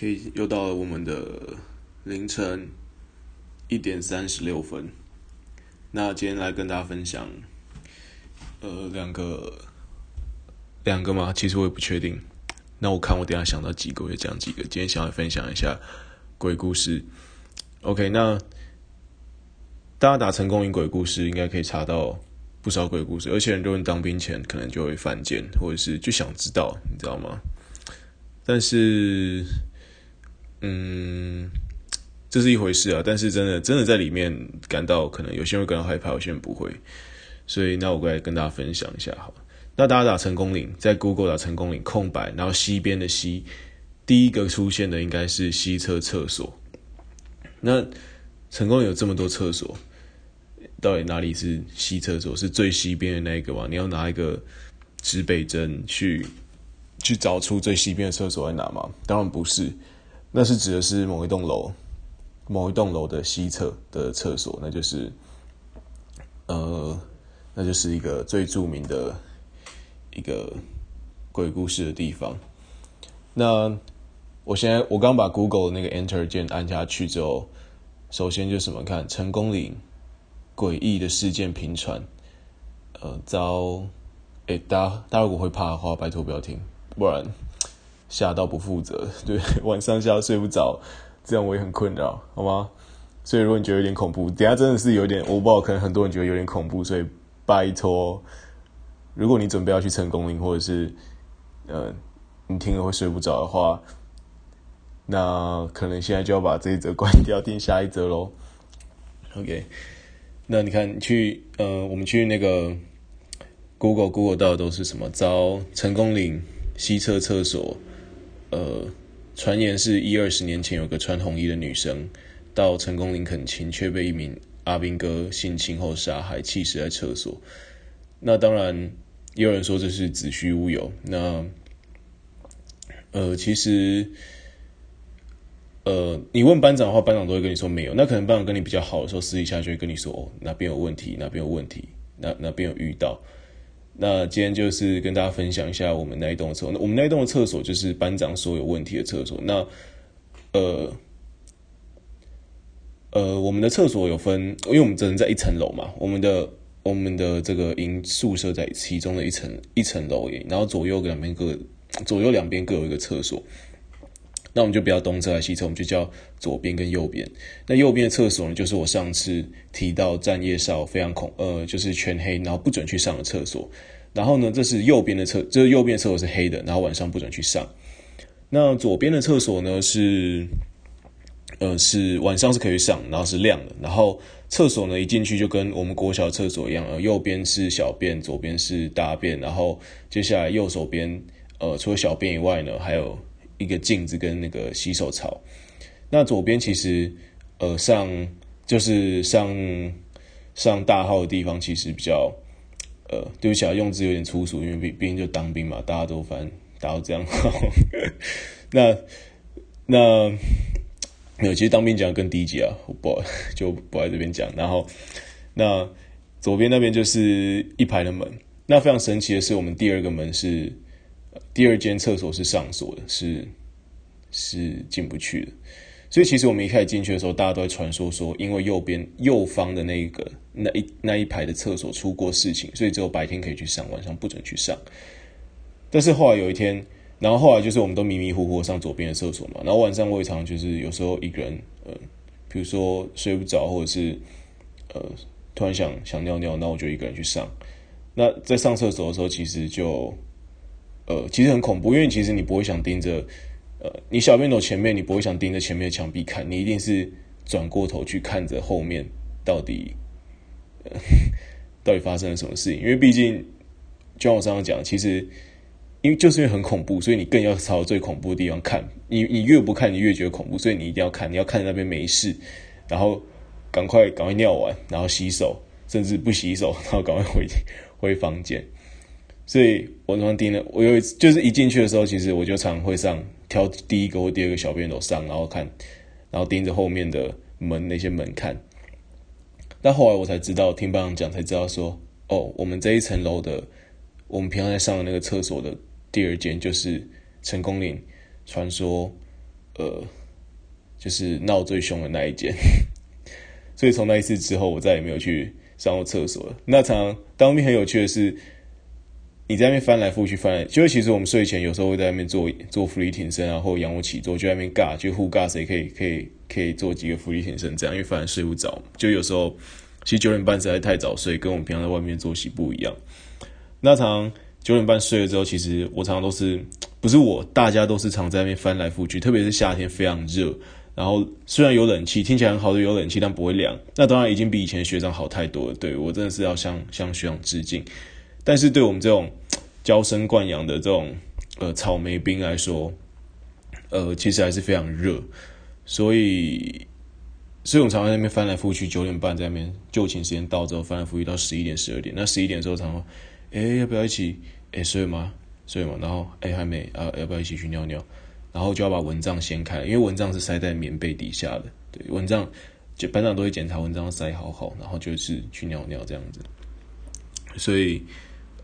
OK，又到了我们的凌晨一点三十六分。那今天来跟大家分享，呃，两个，两个吗？其实我也不确定。那我看我等下想到几个，我就讲几个。今天想要分享一下鬼故事。OK，那大家打成功岭鬼故事，应该可以查到不少鬼故事。而且很多人当兵前可能就会犯贱，或者是就想知道，你知道吗？但是。嗯，这是一回事啊，但是真的真的在里面感到可能有些人会感到害怕，有些人不会，所以那我过来跟大家分享一下好。那大家打成功岭，在 Google 打成功岭空白，然后西边的西，第一个出现的应该是西侧厕所。那成功有这么多厕所，到底哪里是西厕所？是最西边的那一个吗？你要拿一个指北针去去找出最西边的厕所在哪吗？当然不是。那是指的是某一栋楼，某一栋楼的西侧的厕所，那就是，呃，那就是一个最著名的一个鬼故事的地方。那我现在我刚把 Google 那个 Enter 键按下去之后，首先就什么？看成功岭诡异的事件频传，呃，遭，哎，大大家如果会怕的话，拜托不要听，不然。吓到不负责，对，晚上吓到睡不着，这样我也很困扰，好吗？所以如果你觉得有点恐怖，等下真的是有点，我不知道，可能很多人觉得有点恐怖，所以拜托，如果你准备要去成功岭，或者是呃，你听了会睡不着的话，那可能现在就要把这一则关掉，听下一则喽。OK，那你看，去呃，我们去那个 Google Google 到的都是什么？招成功岭西侧厕所。呃，传言是一二十年前有个穿红衣的女生到成功林肯亲，却被一名阿兵哥性侵后杀害，弃尸在厕所。那当然，也有人说这是子虚乌有。那呃，其实呃，你问班长的话，班长都会跟你说没有。那可能班长跟你比较好的时候，私底下就会跟你说，哦，哪边有问题，哪边有问题，哪哪边有遇到。那今天就是跟大家分享一下我们那一栋的厕所。那我们那一栋的厕所就是班长说有问题的厕所。那呃呃，我们的厕所有分，因为我们只能在一层楼嘛。我们的我们的这个营宿舍在其中的一层一层楼耶。然后左右两边各左右两边各有一个厕所。那我们就不要东侧和西侧，我们就叫左边跟右边。那右边的厕所呢，就是我上次提到站夜哨非常恐，呃，就是全黑，然后不准去上的厕所。然后呢，这是右边的厕，这右边的厕所是黑的，然后晚上不准去上。那左边的厕所呢是，呃，是晚上是可以上，然后是亮的。然后厕所呢一进去就跟我们国小厕所一样，呃，右边是小便，左边是大便。然后接下来右手边，呃，除了小便以外呢，还有。一个镜子跟那个洗手槽，那左边其实，呃，上就是上上大号的地方，其实比较，呃，对不起啊，用字有点粗俗，因为毕毕竟就当兵嘛，大家都反正大家都这样。那那没有，其实当兵讲更低级啊，我不 就不在这边讲。然后那左边那边就是一排的门，那非常神奇的是，我们第二个门是。第二间厕所是上锁的，是是进不去的。所以其实我们一开始进去的时候，大家都在传说说，因为右边右方的那一个那一那一排的厕所出过事情，所以只有白天可以去上，晚上不准去上。但是后来有一天，然后后来就是我们都迷迷糊糊上左边的厕所嘛，然后晚上我也常就是有时候一个人，呃，比如说睡不着，或者是呃突然想想尿尿，那我就一个人去上。那在上厕所的时候，其实就。呃，其实很恐怖，因为其实你不会想盯着，呃，你小便斗前面，你不会想盯着前面的墙壁看，你一定是转过头去看着后面到底，呃，到底发生了什么事情。因为毕竟，就像我刚刚讲，其实因为就是因为很恐怖，所以你更要朝最恐怖的地方看。你你越不看，你越觉得恐怖，所以你一定要看，你要看那边没事，然后赶快赶快尿完，然后洗手，甚至不洗手，然后赶快回回房间。所以我常常盯着，我有一次就是一进去的时候，其实我就常会上挑第一个或第二个小便斗上，然后看，然后盯着后面的门那些门看。但后来我才知道，听班长讲才知道说，哦，我们这一层楼的，我们平常在上的那个厕所的第二间，就是成功岭传说呃，就是闹最凶的那一间。所以从那一次之后，我再也没有去上过厕所了。那常常当兵很有趣的是，你在那边翻来覆去翻来，就其实我们睡前有时候会在那边做做伏地挺身啊，或仰卧起坐，就在那边尬，就互尬谁可以可以可以做几个伏地挺身这样，因为反正睡不着。就有时候其实九点半实在太早睡，跟我们平常在外面作息不一样。那常常九点半睡了之后，其实我常常都是不是我，大家都是常在那边翻来覆去，特别是夏天非常热。然后虽然有冷气，听起来很好的有冷气，但不会凉。那当然已经比以前学长好太多了。对，我真的是要向向学长致敬。但是对我们这种娇生惯养的这种呃草莓兵来说，呃，其实还是非常热。所以，所以我们常常在那边翻来覆去，九点半在那边就寝时间到之后翻来覆去到十一点十二点。那十一点的时候，常常哎要不要一起哎睡吗？睡吗？然后哎还没啊，要不要一起去尿尿？然后就要把蚊帐掀开，因为蚊帐是塞在棉被底下的。对，蚊帐就班长都会检查蚊帐塞好好，然后就是去尿尿这样子。所以，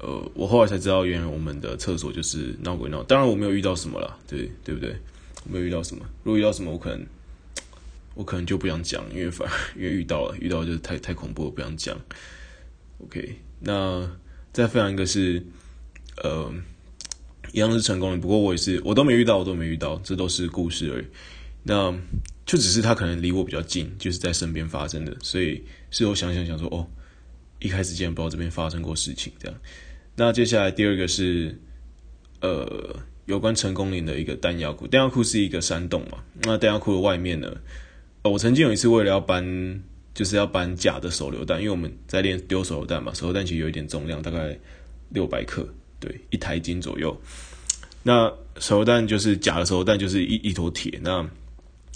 呃，我后来才知道，原来我们的厕所就是闹鬼闹。当然我没有遇到什么啦，对对不对？我没有遇到什么。如果遇到什么，我可能我可能就不想讲，因为反而 因为遇到了，遇到就是太太恐怖了，不想讲。OK，那再分享一个是，呃。一样是成功的，不过我也是，我都没遇到，我都没遇到，这都是故事而已。那就只是他可能离我比较近，就是在身边发生的，所以事后想想想说，哦，一开始竟然不知道这边发生过事情，这样。那接下来第二个是，呃，有关成功岭的一个弹药库，弹药库是一个山洞嘛，那弹药库的外面呢，我曾经有一次为了要搬，就是要搬假的手榴弹，因为我们在练丢手榴弹嘛，手榴弹其实有一点重量，大概六百克。对，一台斤左右。那手榴弹就是假的手榴弹，就是一一坨铁。那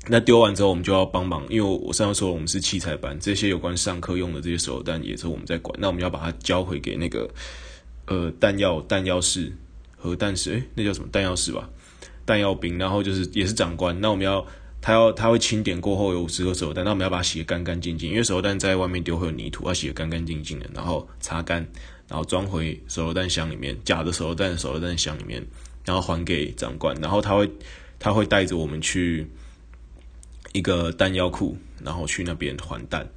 那丢完之后，我们就要帮忙，因为我上次说，我们是器材班，这些有关上课用的这些手榴弹也是我们在管。那我们要把它交回给那个呃弹药弹药室核弹室，诶，那叫什么弹药室吧？弹药兵。然后就是也是长官。那我们要他要他会清点过后有五十个手榴弹，那我们要把它洗得干干净净，因为手榴弹在外面丢会有泥土，要洗得干干净净的，然后擦干。然后装回手榴弹箱里面，假的手榴弹手榴弹箱里面，然后还给长官，然后他会他会带着我们去一个弹药库，然后去那边还弹。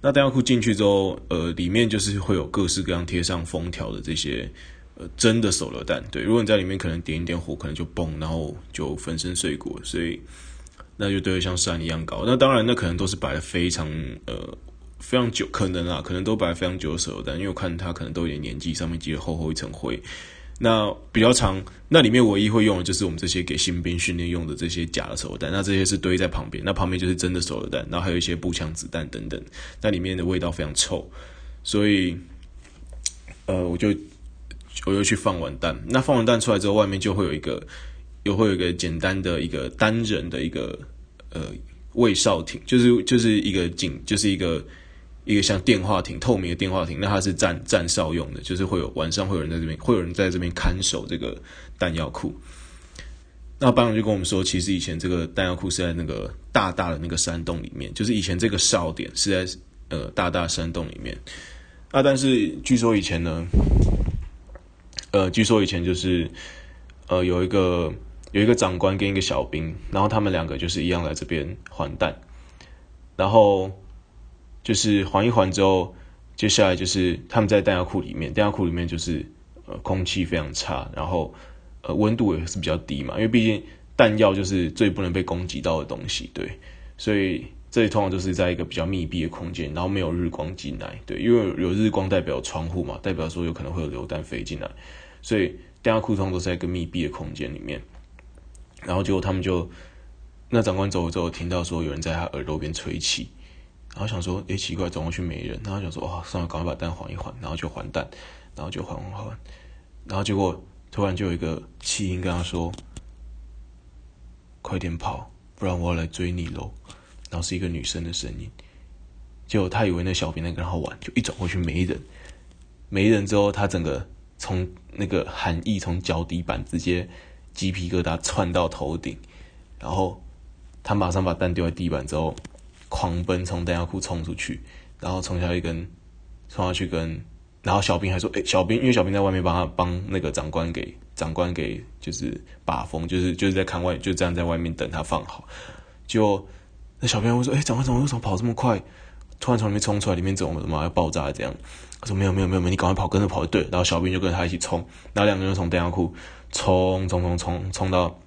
那弹药库进去之后，呃，里面就是会有各式各样贴上封条的这些呃真的手榴弹。对，如果你在里面可能点一点火，可能就崩，然后就粉身碎骨，所以那就对得像山一样高。那当然，那可能都是摆的非常呃。非常久，可能啊，可能都摆非常久的手榴弹，因为我看它可能都有点年纪，上面积了厚厚一层灰。那比较长，那里面唯一会用的就是我们这些给新兵训练用的这些假的手榴弹，那这些是堆在旁边，那旁边就是真的手榴弹，然后还有一些步枪子弹等等。那里面的味道非常臭，所以，呃，我就我又去放完弹。那放完弹出来之后，外面就会有一个，又会有一个简单的一个单人的一个呃卫哨亭，就是就是一个警，就是一个。一个像电话亭，透明的电话亭，那它是站站哨用的，就是会有晚上会有人在这边，会有人在这边看守这个弹药库。那班长就跟我们说，其实以前这个弹药库是在那个大大的那个山洞里面，就是以前这个哨点是在呃大大山洞里面。啊，但是据说以前呢，呃，据说以前就是呃有一个有一个长官跟一个小兵，然后他们两个就是一样来这边还弹，然后。就是缓一缓之后，接下来就是他们在弹药库里面，弹药库里面就是呃空气非常差，然后呃温度也是比较低嘛，因为毕竟弹药就是最不能被攻击到的东西，对，所以这里通常都是在一个比较密闭的空间，然后没有日光进来，对，因为有日光代表窗户嘛，代表说有可能会有流弹飞进来，所以弹药库通常都是在一个密闭的空间里面，然后结果他们就那长官走了之后，听到说有人在他耳朵边吹气。然后想说，诶，奇怪，走过去没人。然后想说，哇，算了，赶快把蛋还一还，然后就还蛋，然后就还还还，然后结果突然就有一个弃音跟他说：“快点跑，不然我要来追你喽。”然后是一个女生的声音。结果他以为那小兵在跟他玩，就一转过去没人，没人之后，他整个从那个寒意从脚底板直接鸡皮疙瘩窜到头顶，然后他马上把蛋丢在地板之后。狂奔从弹药库冲出去，然后冲下去跟冲下去跟，然后小兵还说：“诶、欸，小兵，因为小兵在外面帮他帮那个长官给长官给就是把风，就是就是在看外，就这样在外面等他放好。就那小兵会说：“哎、欸，长官怎么为什么跑这么快？突然从里面冲出来，里面怎么怎么要爆炸这样？”他说：“没有没有没有，你赶快跑，跟着跑就对。”然后小兵就跟他一起冲，然后两个人从弹药库冲冲冲冲冲到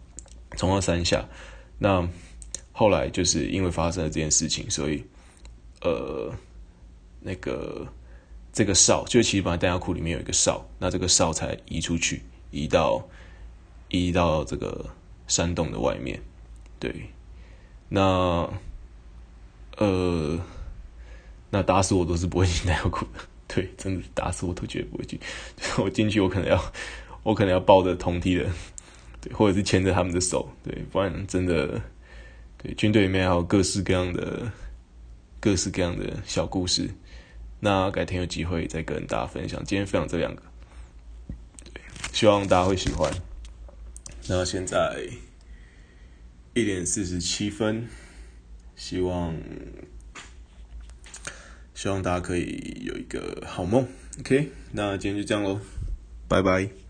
冲到山下。那后来就是因为发生了这件事情，所以呃那个。这个哨就其实本来弹药库里面有一个哨，那这个哨才移出去，移到移到这个山洞的外面。对，那呃，那打死我都是不会进弹药库的。对，真的打死我都绝对不会进。我进去，我可能要我可能要抱着同梯的，对，或者是牵着他们的手，对，不然真的，对，军队里面还有各式各样的各式各样的小故事。那改天有机会再跟大家分享。今天分享这两个，对，希望大家会喜欢。那现在一点四十七分，希望希望大家可以有一个好梦。OK，那今天就这样喽，拜拜。